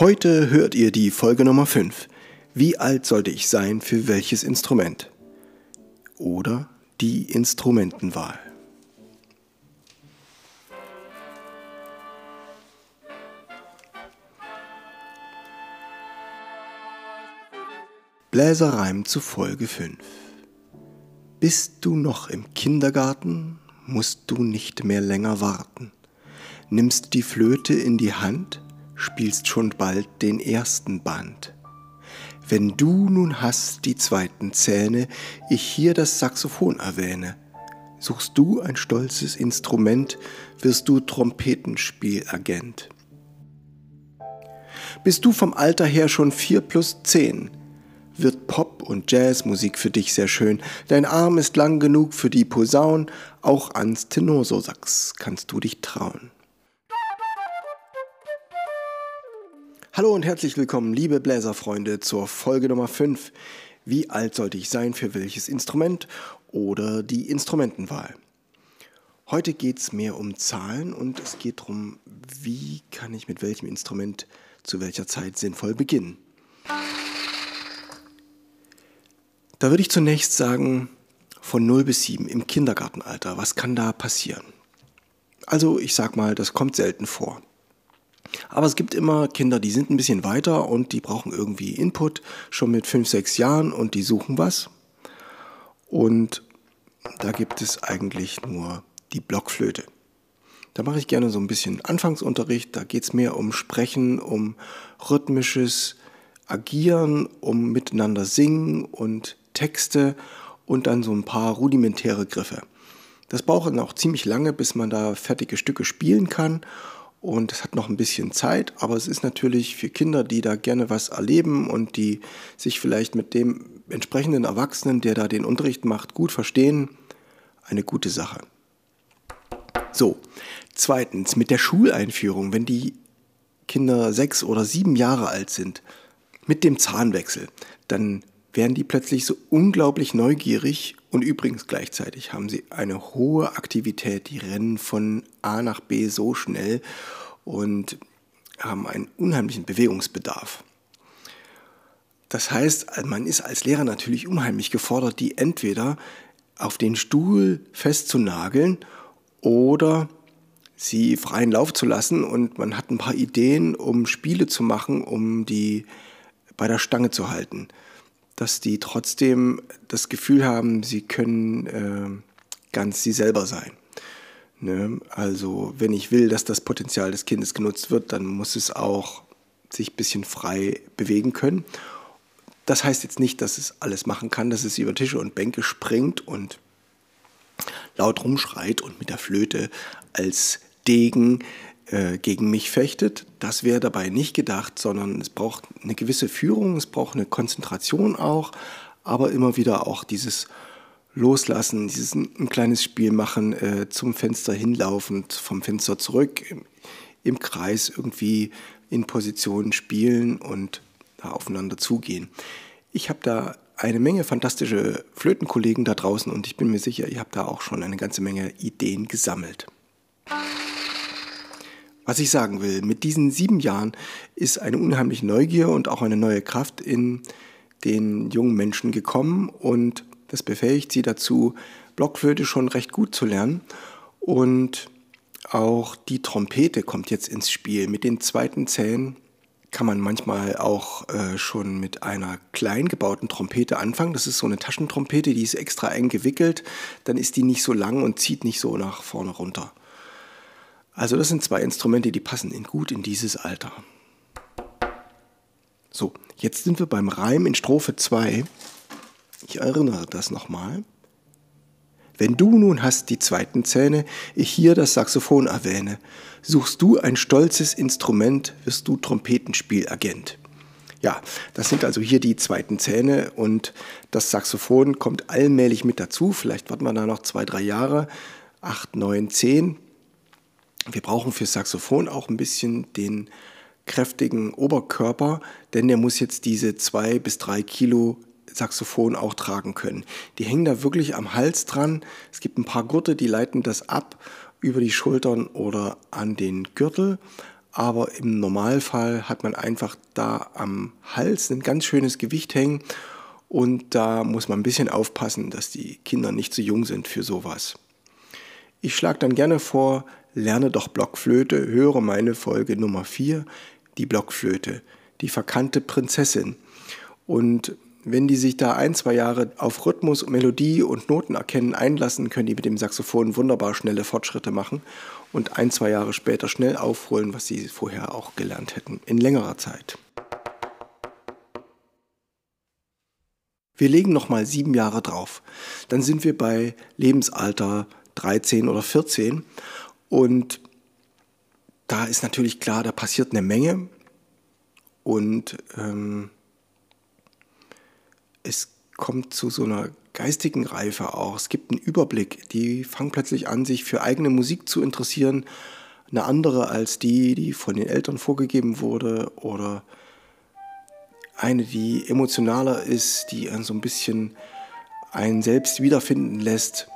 Heute hört ihr die Folge Nummer 5. Wie alt sollte ich sein für welches Instrument? Oder die Instrumentenwahl. Bläserreim zu Folge 5. Bist du noch im Kindergarten, musst du nicht mehr länger warten. Nimmst die Flöte in die Hand, spielst schon bald den ersten Band. Wenn du nun hast die zweiten Zähne, ich hier das Saxophon erwähne, suchst du ein stolzes Instrument, wirst du Trompetenspielagent. Bist du vom Alter her schon vier plus zehn, wird Pop- und Jazzmusik für dich sehr schön. Dein Arm ist lang genug für die Posaun, auch ans Tenorsosax kannst du dich trauen. Hallo und herzlich willkommen, liebe Bläserfreunde, zur Folge Nummer 5. Wie alt sollte ich sein für welches Instrument oder die Instrumentenwahl? Heute geht es mehr um Zahlen und es geht darum, wie kann ich mit welchem Instrument zu welcher Zeit sinnvoll beginnen. Da würde ich zunächst sagen, von 0 bis 7 im Kindergartenalter, was kann da passieren? Also ich sag mal, das kommt selten vor. Aber es gibt immer Kinder, die sind ein bisschen weiter und die brauchen irgendwie Input, schon mit 5, 6 Jahren und die suchen was. Und da gibt es eigentlich nur die Blockflöte. Da mache ich gerne so ein bisschen Anfangsunterricht, da geht es mehr um Sprechen, um rhythmisches Agieren, um miteinander singen und Texte und dann so ein paar rudimentäre Griffe. Das braucht dann auch ziemlich lange, bis man da fertige Stücke spielen kann und es hat noch ein bisschen Zeit, aber es ist natürlich für Kinder, die da gerne was erleben und die sich vielleicht mit dem entsprechenden Erwachsenen, der da den Unterricht macht, gut verstehen, eine gute Sache. So, zweitens, mit der Schuleinführung, wenn die Kinder sechs oder sieben Jahre alt sind, mit dem Zahnwechsel, dann werden die plötzlich so unglaublich neugierig und übrigens gleichzeitig haben sie eine hohe Aktivität, die rennen von A nach B so schnell und haben einen unheimlichen Bewegungsbedarf. Das heißt, man ist als Lehrer natürlich unheimlich gefordert, die entweder auf den Stuhl festzunageln oder sie freien Lauf zu lassen und man hat ein paar Ideen, um Spiele zu machen, um die bei der Stange zu halten dass die trotzdem das Gefühl haben, sie können äh, ganz sie selber sein. Ne? Also wenn ich will, dass das Potenzial des Kindes genutzt wird, dann muss es auch sich ein bisschen frei bewegen können. Das heißt jetzt nicht, dass es alles machen kann, dass es über Tische und Bänke springt und laut rumschreit und mit der Flöte als Degen äh, gegen mich fechtet. Das wäre dabei nicht gedacht, sondern es braucht eine gewisse Führung, es braucht eine Konzentration auch, aber immer wieder auch dieses Loslassen, dieses ein kleines Spiel machen, äh, zum Fenster hinlaufend, vom Fenster zurück, im, im Kreis irgendwie in Positionen spielen und da aufeinander zugehen. Ich habe da eine Menge fantastische Flötenkollegen da draußen und ich bin mir sicher, ihr habt da auch schon eine ganze Menge Ideen gesammelt. Was ich sagen will, mit diesen sieben Jahren ist eine unheimliche Neugier und auch eine neue Kraft in den jungen Menschen gekommen und das befähigt sie dazu, Blockflöte schon recht gut zu lernen. Und auch die Trompete kommt jetzt ins Spiel. Mit den zweiten Zähnen kann man manchmal auch äh, schon mit einer klein gebauten Trompete anfangen. Das ist so eine Taschentrompete, die ist extra eng gewickelt. Dann ist die nicht so lang und zieht nicht so nach vorne runter. Also das sind zwei Instrumente, die passen in gut in dieses Alter. So, jetzt sind wir beim Reim in Strophe 2. Ich erinnere das nochmal. Wenn du nun hast die zweiten Zähne, ich hier das Saxophon erwähne, suchst du ein stolzes Instrument, wirst du Trompetenspielagent. Ja, das sind also hier die zweiten Zähne und das Saxophon kommt allmählich mit dazu. Vielleicht warten wir da noch zwei, drei Jahre, acht, neun, zehn. Wir brauchen für Saxophon auch ein bisschen den kräftigen Oberkörper, denn der muss jetzt diese zwei bis drei Kilo Saxophon auch tragen können. Die hängen da wirklich am Hals dran. Es gibt ein paar Gurte, die leiten das ab über die Schultern oder an den Gürtel. aber im Normalfall hat man einfach da am Hals ein ganz schönes Gewicht hängen und da muss man ein bisschen aufpassen, dass die Kinder nicht zu jung sind für sowas. Ich schlage dann gerne vor, lerne doch Blockflöte, höre meine Folge Nummer 4, die Blockflöte, die verkannte Prinzessin. Und wenn die sich da ein, zwei Jahre auf Rhythmus, Melodie und Noten erkennen einlassen, können die mit dem Saxophon wunderbar schnelle Fortschritte machen und ein, zwei Jahre später schnell aufholen, was sie vorher auch gelernt hätten, in längerer Zeit. Wir legen nochmal sieben Jahre drauf. Dann sind wir bei Lebensalter 13 oder 14 und da ist natürlich klar, da passiert eine Menge und ähm, es kommt zu so einer geistigen Reife auch. Es gibt einen Überblick. Die fangen plötzlich an, sich für eigene Musik zu interessieren. Eine andere als die, die von den Eltern vorgegeben wurde oder eine, die emotionaler ist, die so ein bisschen einen selbst wiederfinden lässt.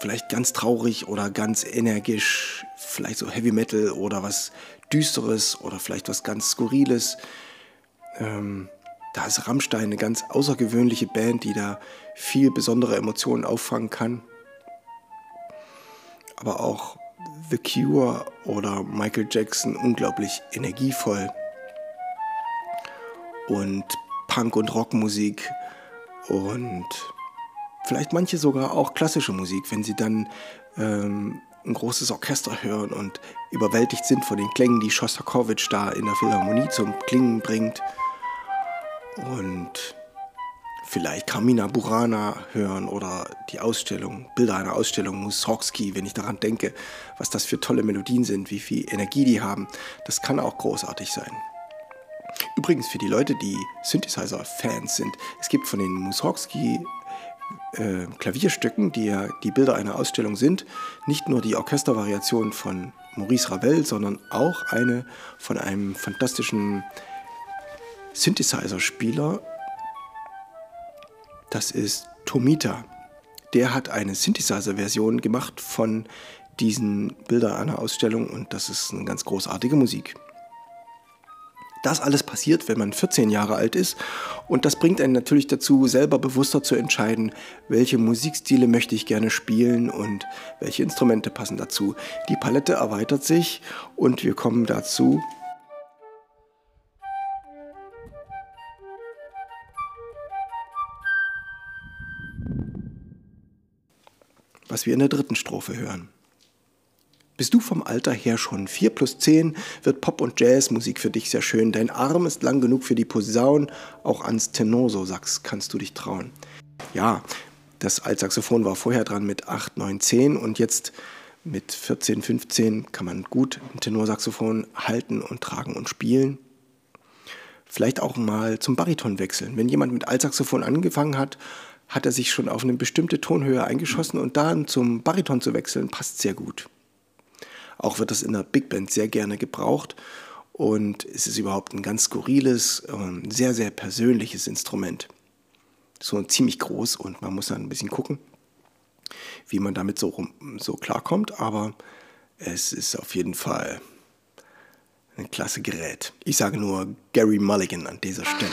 Vielleicht ganz traurig oder ganz energisch, vielleicht so Heavy Metal oder was Düsteres oder vielleicht was ganz Skurriles. Ähm, da ist Rammstein eine ganz außergewöhnliche Band, die da viel besondere Emotionen auffangen kann. Aber auch The Cure oder Michael Jackson unglaublich energievoll. Und Punk- und Rockmusik und vielleicht manche sogar auch klassische Musik, wenn sie dann ähm, ein großes Orchester hören und überwältigt sind von den Klängen, die Schostakowitsch da in der Philharmonie zum Klingen bringt und vielleicht Carmina Burana hören oder die Ausstellung, Bilder einer Ausstellung Mussorgsky, wenn ich daran denke, was das für tolle Melodien sind, wie viel Energie die haben. Das kann auch großartig sein. Übrigens für die Leute, die Synthesizer-Fans sind, es gibt von den Mussorgsky äh, Klavierstücken, die ja die Bilder einer Ausstellung sind, nicht nur die Orchestervariation von Maurice Ravel, sondern auch eine von einem fantastischen Synthesizer-Spieler, das ist Tomita. Der hat eine Synthesizer-Version gemacht von diesen Bildern einer Ausstellung und das ist eine ganz großartige Musik. Das alles passiert, wenn man 14 Jahre alt ist und das bringt einen natürlich dazu, selber bewusster zu entscheiden, welche Musikstile möchte ich gerne spielen und welche Instrumente passen dazu. Die Palette erweitert sich und wir kommen dazu, was wir in der dritten Strophe hören. Bist du vom Alter her schon 4 plus 10, wird Pop- und Jazzmusik für dich sehr schön. Dein Arm ist lang genug für die Posaun, auch ans Tenorso Sax kannst du dich trauen. Ja, das Altsaxophon war vorher dran mit 8, 9, 10 und jetzt mit 14, 15 kann man gut ein Tenorsaxophon halten und tragen und spielen. Vielleicht auch mal zum Bariton wechseln. Wenn jemand mit Altsaxophon angefangen hat, hat er sich schon auf eine bestimmte Tonhöhe eingeschossen und dann zum Bariton zu wechseln, passt sehr gut. Auch wird das in der Big Band sehr gerne gebraucht und es ist überhaupt ein ganz skurriles, ähm, sehr, sehr persönliches Instrument. So ziemlich groß und man muss dann ein bisschen gucken, wie man damit so, so klarkommt, aber es ist auf jeden Fall ein klasse Gerät. Ich sage nur Gary Mulligan an dieser Stelle.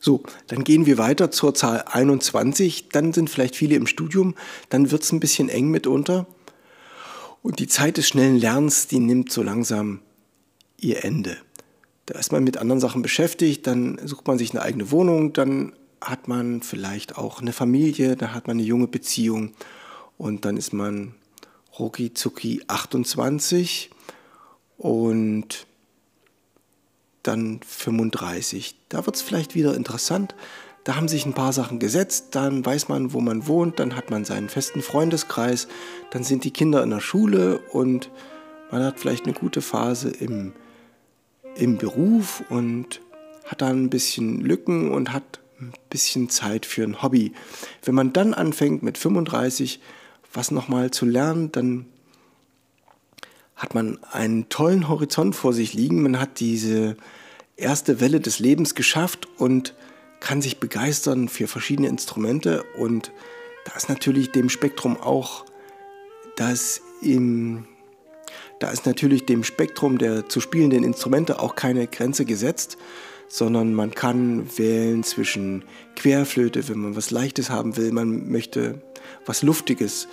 So, dann gehen wir weiter zur Zahl 21. Dann sind vielleicht viele im Studium. Dann wird es ein bisschen eng mitunter. Und die Zeit des schnellen Lernens, die nimmt so langsam ihr Ende. Da ist man mit anderen Sachen beschäftigt, dann sucht man sich eine eigene Wohnung, dann hat man vielleicht auch eine Familie, dann hat man eine junge Beziehung und dann ist man rucki zucki 28 und dann 35. Da wird es vielleicht wieder interessant. Da haben sich ein paar Sachen gesetzt, dann weiß man, wo man wohnt, dann hat man seinen festen Freundeskreis, dann sind die Kinder in der Schule und man hat vielleicht eine gute Phase im, im Beruf und hat dann ein bisschen Lücken und hat ein bisschen Zeit für ein Hobby. Wenn man dann anfängt mit 35 was nochmal zu lernen, dann hat man einen tollen Horizont vor sich liegen. Man hat diese erste Welle des Lebens geschafft und kann sich begeistern für verschiedene Instrumente. Und da ist natürlich dem Spektrum auch das im Da ist natürlich dem Spektrum der zu spielenden Instrumente auch keine Grenze gesetzt, sondern man kann wählen zwischen Querflöte, wenn man was Leichtes haben will, man möchte was Luftiges,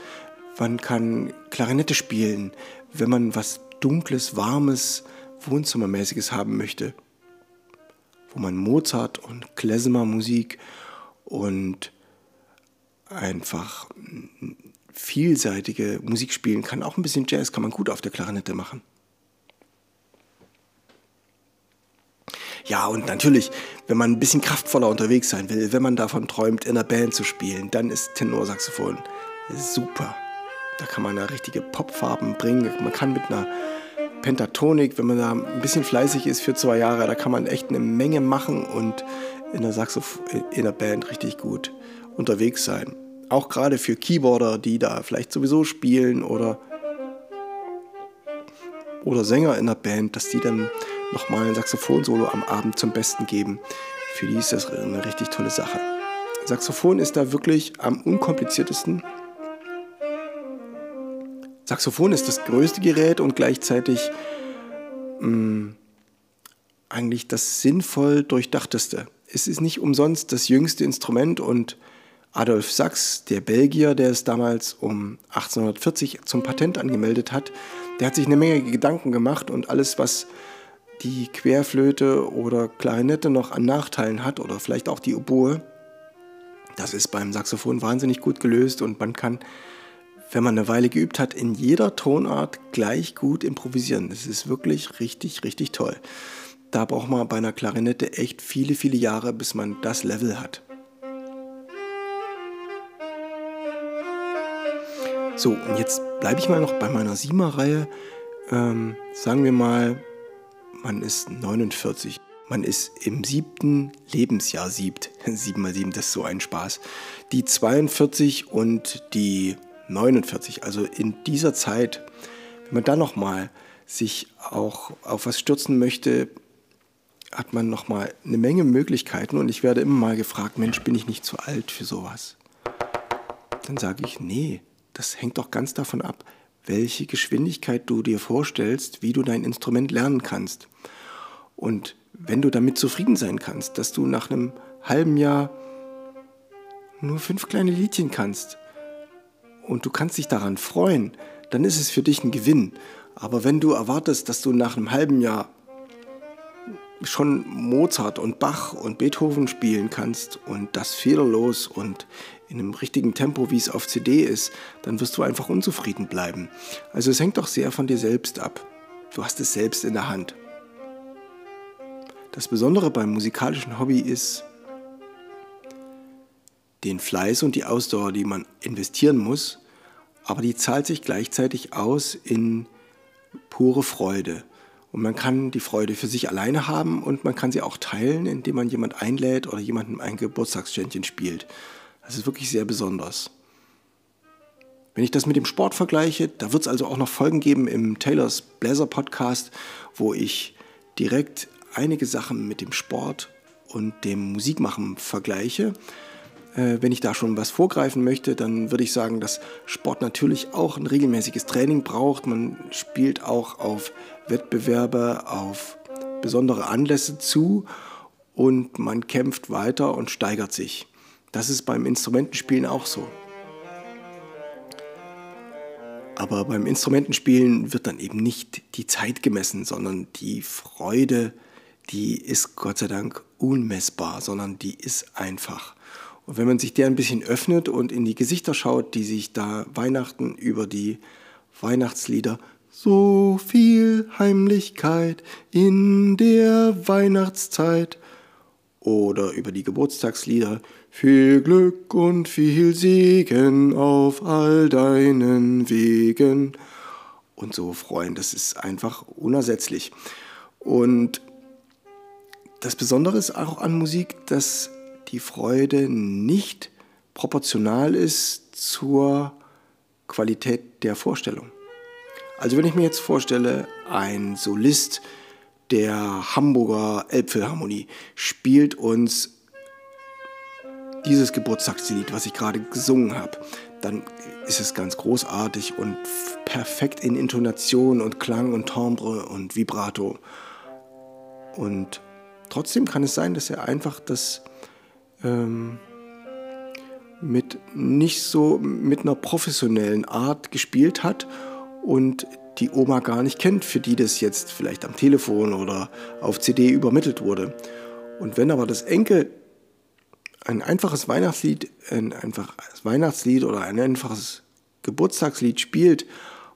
man kann Klarinette spielen, wenn man was Dunkles, Warmes, Wohnzimmermäßiges haben möchte, wo man Mozart und Klezmer Musik und einfach vielseitige Musik spielen kann. Auch ein bisschen Jazz kann man gut auf der Klarinette machen. Ja, und natürlich, wenn man ein bisschen kraftvoller unterwegs sein will, wenn man davon träumt, in einer Band zu spielen, dann ist Tenorsaxophon super. Da kann man da richtige Popfarben bringen. Man kann mit einer Pentatonik, wenn man da ein bisschen fleißig ist für zwei Jahre, da kann man echt eine Menge machen und in der, Saxoph in der Band richtig gut unterwegs sein. Auch gerade für Keyboarder, die da vielleicht sowieso spielen oder, oder Sänger in der Band, dass die dann nochmal ein Saxophon-Solo am Abend zum Besten geben. Für die ist das eine richtig tolle Sache. Saxophon ist da wirklich am unkompliziertesten. Saxophon ist das größte Gerät und gleichzeitig mh, mm, eigentlich das sinnvoll durchdachteste. Es ist nicht umsonst das jüngste Instrument und Adolf Sachs, der Belgier, der es damals um 1840 zum Patent angemeldet hat, der hat sich eine Menge Gedanken gemacht und alles, was die Querflöte oder Klarinette noch an Nachteilen hat oder vielleicht auch die Oboe, das ist beim Saxophon wahnsinnig gut gelöst und man kann, wenn man eine Weile geübt hat, in jeder Tonart gleich gut improvisieren. Das ist wirklich richtig, richtig toll. Da braucht man bei einer Klarinette echt viele, viele Jahre, bis man das Level hat. So, und jetzt bleibe ich mal noch bei meiner Siemer-Reihe. Ähm, sagen wir mal, man ist 49. Man ist im siebten Lebensjahr siebt. Sieben mal sieben, das ist so ein Spaß. Die 42 und die 49. Also in dieser Zeit, wenn man dann nochmal sich auch auf was stürzen möchte, hat man nochmal eine Menge Möglichkeiten. Und ich werde immer mal gefragt, Mensch, bin ich nicht zu alt für sowas? Dann sage ich, nee, das hängt doch ganz davon ab, welche Geschwindigkeit du dir vorstellst, wie du dein Instrument lernen kannst. Und wenn du damit zufrieden sein kannst, dass du nach einem halben Jahr nur fünf kleine Liedchen kannst und du kannst dich daran freuen, dann ist es für dich ein Gewinn. Aber wenn du erwartest, dass du nach einem halben Jahr schon Mozart und Bach und Beethoven spielen kannst und das fehlerlos und in einem richtigen Tempo, wie es auf CD ist, dann wirst du einfach unzufrieden bleiben. Also es hängt doch sehr von dir selbst ab. Du hast es selbst in der Hand. Das Besondere beim musikalischen Hobby ist den Fleiß und die Ausdauer, die man investieren muss, aber die zahlt sich gleichzeitig aus in pure Freude. Und man kann die Freude für sich alleine haben und man kann sie auch teilen, indem man jemand einlädt oder jemandem ein Geburtstagsständchen spielt. Das ist wirklich sehr besonders. Wenn ich das mit dem Sport vergleiche, da wird es also auch noch Folgen geben im Taylors Blazer Podcast, wo ich direkt einige Sachen mit dem Sport und dem Musikmachen vergleiche. Äh, wenn ich da schon was vorgreifen möchte, dann würde ich sagen, dass Sport natürlich auch ein regelmäßiges Training braucht. Man spielt auch auf Wettbewerbe, auf besondere Anlässe zu und man kämpft weiter und steigert sich. Das ist beim Instrumentenspielen auch so. Aber beim Instrumentenspielen wird dann eben nicht die Zeit gemessen, sondern die Freude, die ist Gott sei Dank unmessbar, sondern die ist einfach. Und wenn man sich der ein bisschen öffnet und in die Gesichter schaut, die sich da Weihnachten über die Weihnachtslieder so viel Heimlichkeit in der Weihnachtszeit oder über die Geburtstagslieder viel Glück und viel Segen auf all deinen Wegen und so freuen. Das ist einfach unersetzlich. Und das Besondere ist auch an Musik, dass die Freude nicht proportional ist zur Qualität der Vorstellung. Also wenn ich mir jetzt vorstelle, ein Solist der Hamburger Elbphilharmonie spielt uns dieses Geburtstagslied, was ich gerade gesungen habe, dann ist es ganz großartig und perfekt in Intonation und Klang und Timbre und Vibrato. Und trotzdem kann es sein, dass er einfach das ähm, mit nicht so mit einer professionellen Art gespielt hat und die Oma gar nicht kennt, für die das jetzt vielleicht am Telefon oder auf CD übermittelt wurde. Und wenn aber das Enkel ein einfaches Weihnachtslied, ein einfaches Weihnachtslied oder ein einfaches Geburtstagslied spielt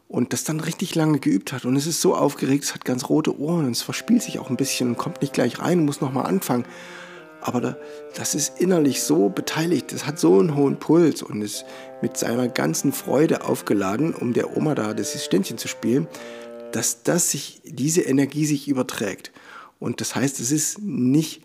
und das dann richtig lange geübt hat und es ist so aufgeregt, es hat ganz rote Ohren und es verspielt sich auch ein bisschen und kommt nicht gleich rein, muss nochmal anfangen. Aber da, das ist innerlich so beteiligt, es hat so einen hohen Puls und ist mit seiner ganzen Freude aufgeladen, um der Oma da das Ständchen zu spielen, dass das sich, diese Energie sich überträgt. Und das heißt, es ist nicht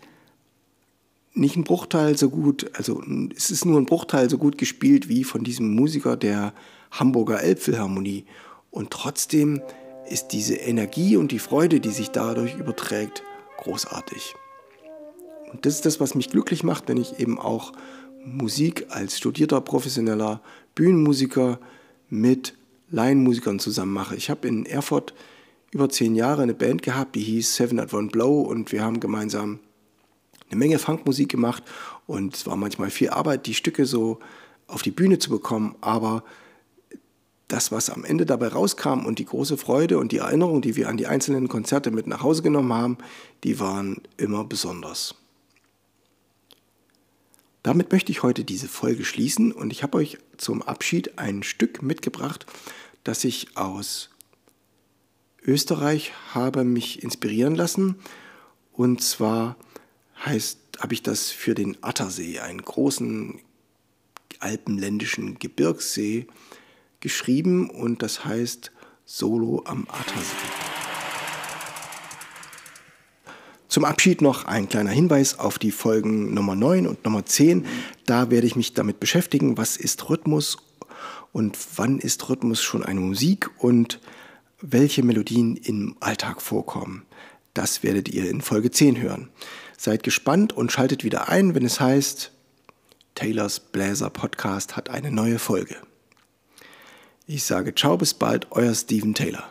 nicht ein Bruchteil so gut, also es ist nur ein Bruchteil so gut gespielt wie von diesem Musiker der Hamburger Elbphilharmonie. Und trotzdem ist diese Energie und die Freude, die sich dadurch überträgt, großartig. Und das ist das, was mich glücklich macht, wenn ich eben auch Musik als studierter professioneller Bühnenmusiker mit Laienmusikern zusammen mache. Ich habe in Erfurt über zehn Jahre eine Band gehabt, die hieß Seven at One Blow und wir haben gemeinsam eine Menge Funkmusik gemacht und es war manchmal viel Arbeit, die Stücke so auf die Bühne zu bekommen, aber das, was am Ende dabei rauskam und die große Freude und die Erinnerung, die wir an die einzelnen Konzerte mit nach Hause genommen haben, die waren immer besonders. Damit möchte ich heute diese Folge schließen und ich habe euch zum Abschied ein Stück mitgebracht, das ich aus Österreich habe mich inspirieren lassen und zwar heißt, habe ich das für den Attersee, einen großen alpenländischen Gebirgssee, geschrieben und das heißt Solo am Attersee. Zum Abschied noch ein kleiner Hinweis auf die Folgen Nummer 9 und Nummer 10. Da werde ich mich damit beschäftigen, was ist Rhythmus und wann ist Rhythmus schon eine Musik und welche Melodien im Alltag vorkommen. Das werdet ihr in Folge 10 hören. Seid gespannt und schaltet wieder ein, wenn es heißt, Taylors Bläser Podcast hat eine neue Folge. Ich sage ciao, bis bald, euer Steven Taylor.